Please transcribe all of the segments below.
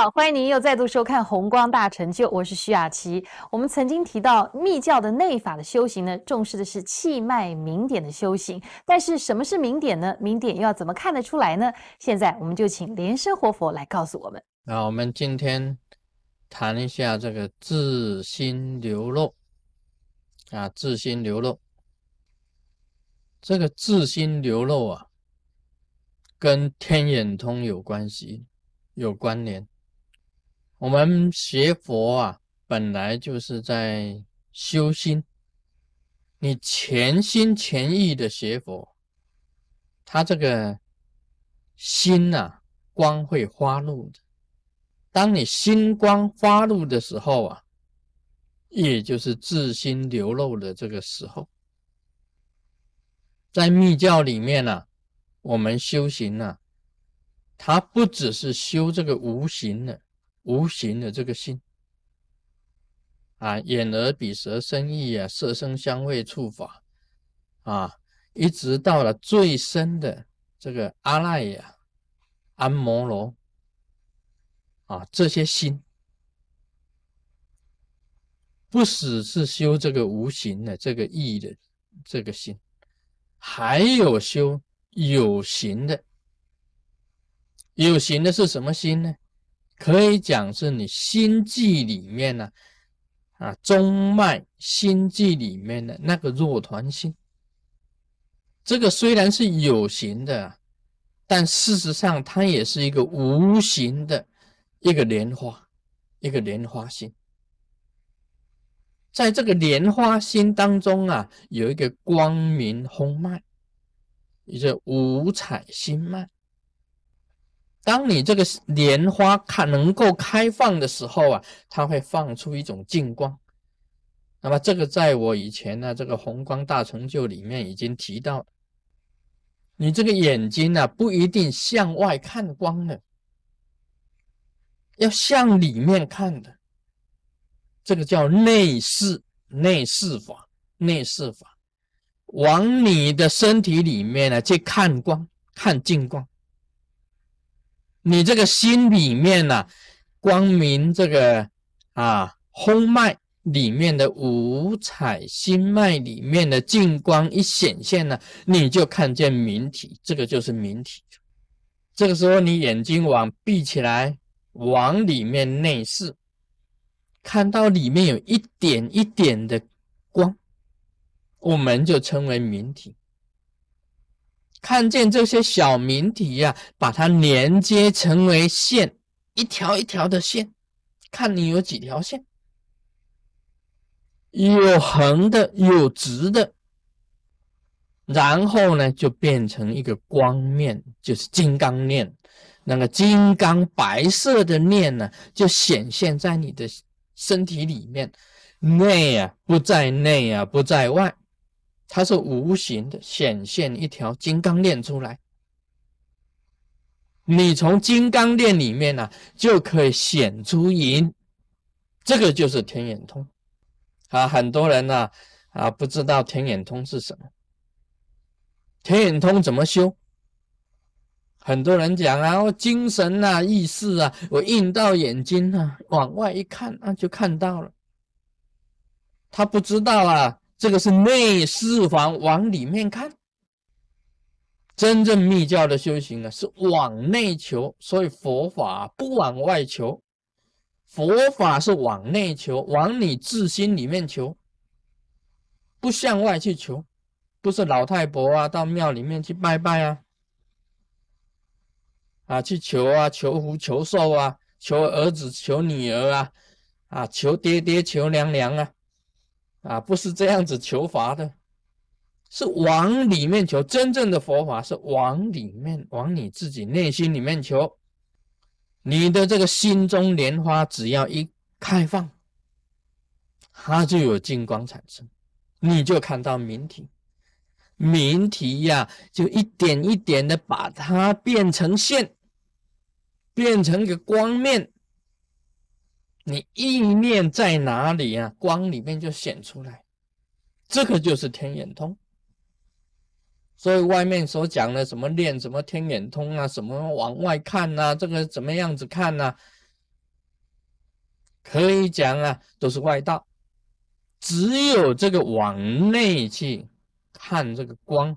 好，欢迎您又再度收看《红光大成就》，我是徐雅琪。我们曾经提到密教的内法的修行呢，重视的是气脉明点的修行。但是什么是明点呢？明点又要怎么看得出来呢？现在我们就请莲生活佛来告诉我们。那我们今天谈一下这个自心流露啊，自心流露。这个自心流露啊，跟天眼通有关系。有关联。我们学佛啊，本来就是在修心。你全心全意的学佛，他这个心呐，光会发露的。当你心光发露的时候啊，也就是自心流露的这个时候。在密教里面呢，我们修行呢。他不只是修这个无形的、无形的这个心啊，眼耳鼻舌身意啊，色声香味触法啊，一直到了最深的这个阿赖耶、安摩罗啊，这些心不只是修这个无形的这个意的这个心，还有修有形的。有形的是什么心呢？可以讲是你心际里面呢，啊，中脉心际里面的那个若团心。这个虽然是有形的，但事实上它也是一个无形的一个莲花，一个莲花心。在这个莲花心当中啊，有一个光明红脉，一个五彩心脉。当你这个莲花开能够开放的时候啊，它会放出一种净光。那么这个在我以前呢这个红光大成就里面已经提到，你这个眼睛呢不一定向外看光的，要向里面看的，这个叫内视内视法内视法，往你的身体里面呢去看光看净光。你这个心里面呢，光明这个啊，轰脉里面的五彩心脉里面的净光一显现呢，你就看见明体，这个就是明体。这个时候你眼睛往闭起来，往里面内视，看到里面有一点一点的光，我们就称为明体。看见这些小明体呀，把它连接成为线，一条一条的线，看你有几条线，有横的，有直的，然后呢，就变成一个光面，就是金刚念，那个金刚白色的念呢，就显现在你的身体里面，内啊不在内啊不在外。它是无形的显现一条金刚链出来，你从金刚链里面呢就可以显出银，这个就是天眼通啊。很多人呢啊不知道天眼通是什么，天眼通怎么修？很多人讲啊，我精神啊意识啊，我印到眼睛啊，往外一看啊就看到了，他不知道啊。这个是内四房往里面看，真正密教的修行呢是往内求，所以佛法不往外求，佛法是往内求，往你自心里面求，不向外去求，不是老太婆啊到庙里面去拜拜啊，啊去求啊求福求寿啊，求儿子求女儿啊，啊求爹爹求娘娘啊。啊，不是这样子求法的，是往里面求。真正的佛法是往里面，往你自己内心里面求。你的这个心中莲花，只要一开放，它就有金光产生，你就看到明体。明体呀，就一点一点的把它变成线，变成个光面。你意念在哪里啊？光里面就显出来，这个就是天眼通。所以外面所讲的什么练什么天眼通啊，什么往外看呐，这个怎么样子看呐？可以讲啊，都是外道。只有这个往内去看这个光，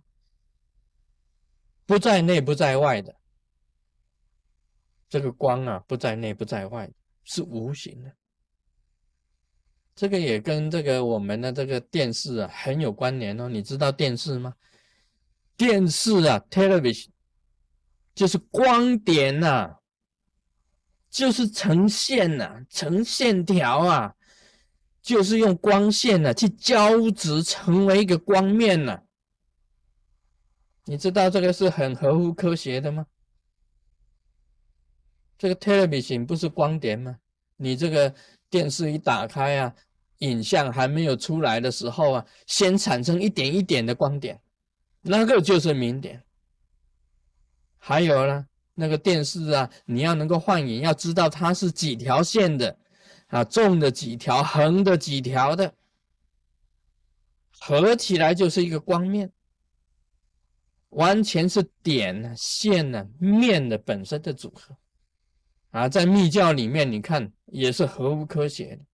不在内不在外的，这个光啊，不在内不在外，是无形的。这个也跟这个我们的这个电视啊很有关联哦。你知道电视吗？电视啊，television，就是光点呐，就是呈现呐，呈线条啊。就是用光线呢去交织成为一个光面呢，你知道这个是很合乎科学的吗？这个 television 不是光点吗？你这个电视一打开啊，影像还没有出来的时候啊，先产生一点一点的光点，那个就是明点。还有呢，那个电视啊，你要能够换影，要知道它是几条线的。啊，纵的几条，横的几条的，合起来就是一个光面，完全是点呢、线呢、面的本身的组合。啊，在密教里面，你看也是合乎科学的，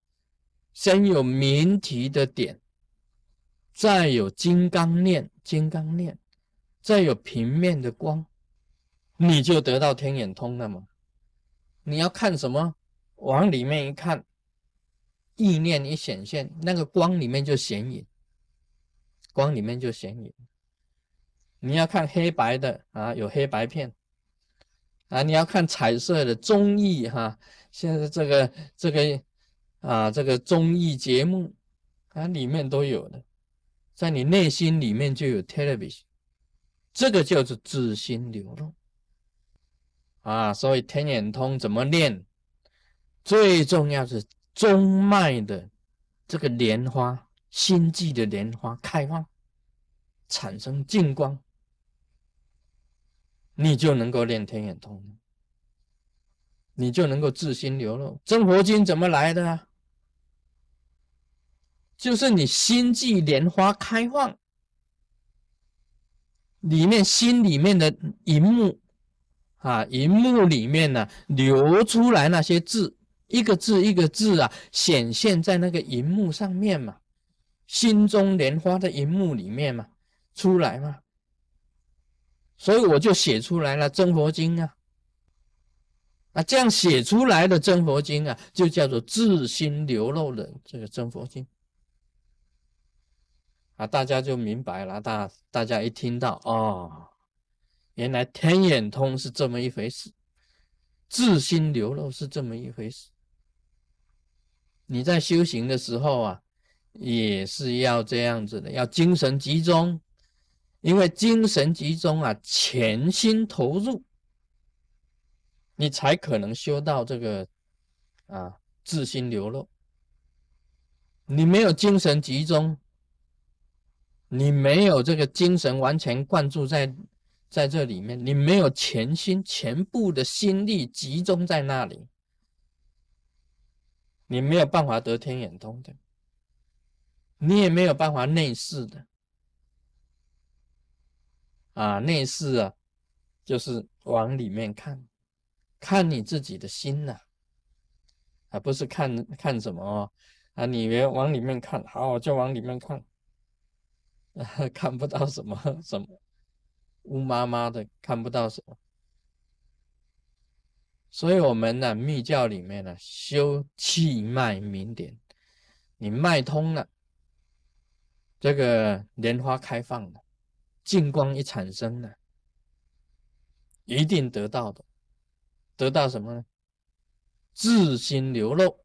先有明体的点，再有金刚念，金刚念，再有平面的光，你就得到天眼通了嘛。你要看什么？往里面一看。意念一显现，那个光里面就显影，光里面就显影。你要看黑白的啊，有黑白片啊；你要看彩色的综艺哈，现在这个这个啊，这个综艺节目啊，里面都有的，在你内心里面就有 television，这个叫做自心流露啊。所以天眼通怎么练？最重要是。中脉的这个莲花，心际的莲花开放，产生净光，你就能够练天眼通，你就能够自心流露。真佛经怎么来的啊？就是你心际莲花开放，里面心里面的银幕啊，银幕里面呢流出来那些字。一个字一个字啊，显现在那个银幕上面嘛，心中莲花的银幕里面嘛，出来嘛，所以我就写出来了真佛经啊，啊，这样写出来的真佛经啊，就叫做自心流露的这个真佛经啊，大家就明白了，大大家一听到哦，原来天眼通是这么一回事，自心流露是这么一回事。你在修行的时候啊，也是要这样子的，要精神集中，因为精神集中啊，全心投入，你才可能修到这个啊自心流露。你没有精神集中，你没有这个精神完全灌注在在这里面，你没有全心全部的心力集中在那里。你没有办法得天眼通的，你也没有办法内视的，啊，内视啊，就是往里面看，看你自己的心呐，啊，不是看看什么哦，啊，你别往里面看，好，就往里面看，看不到什么什么，乌麻麻的，看不到什么。所以，我们呢，密教里面呢，修气脉明点，你脉通了，这个莲花开放了，净光一产生呢，一定得到的，得到什么呢？自心流露，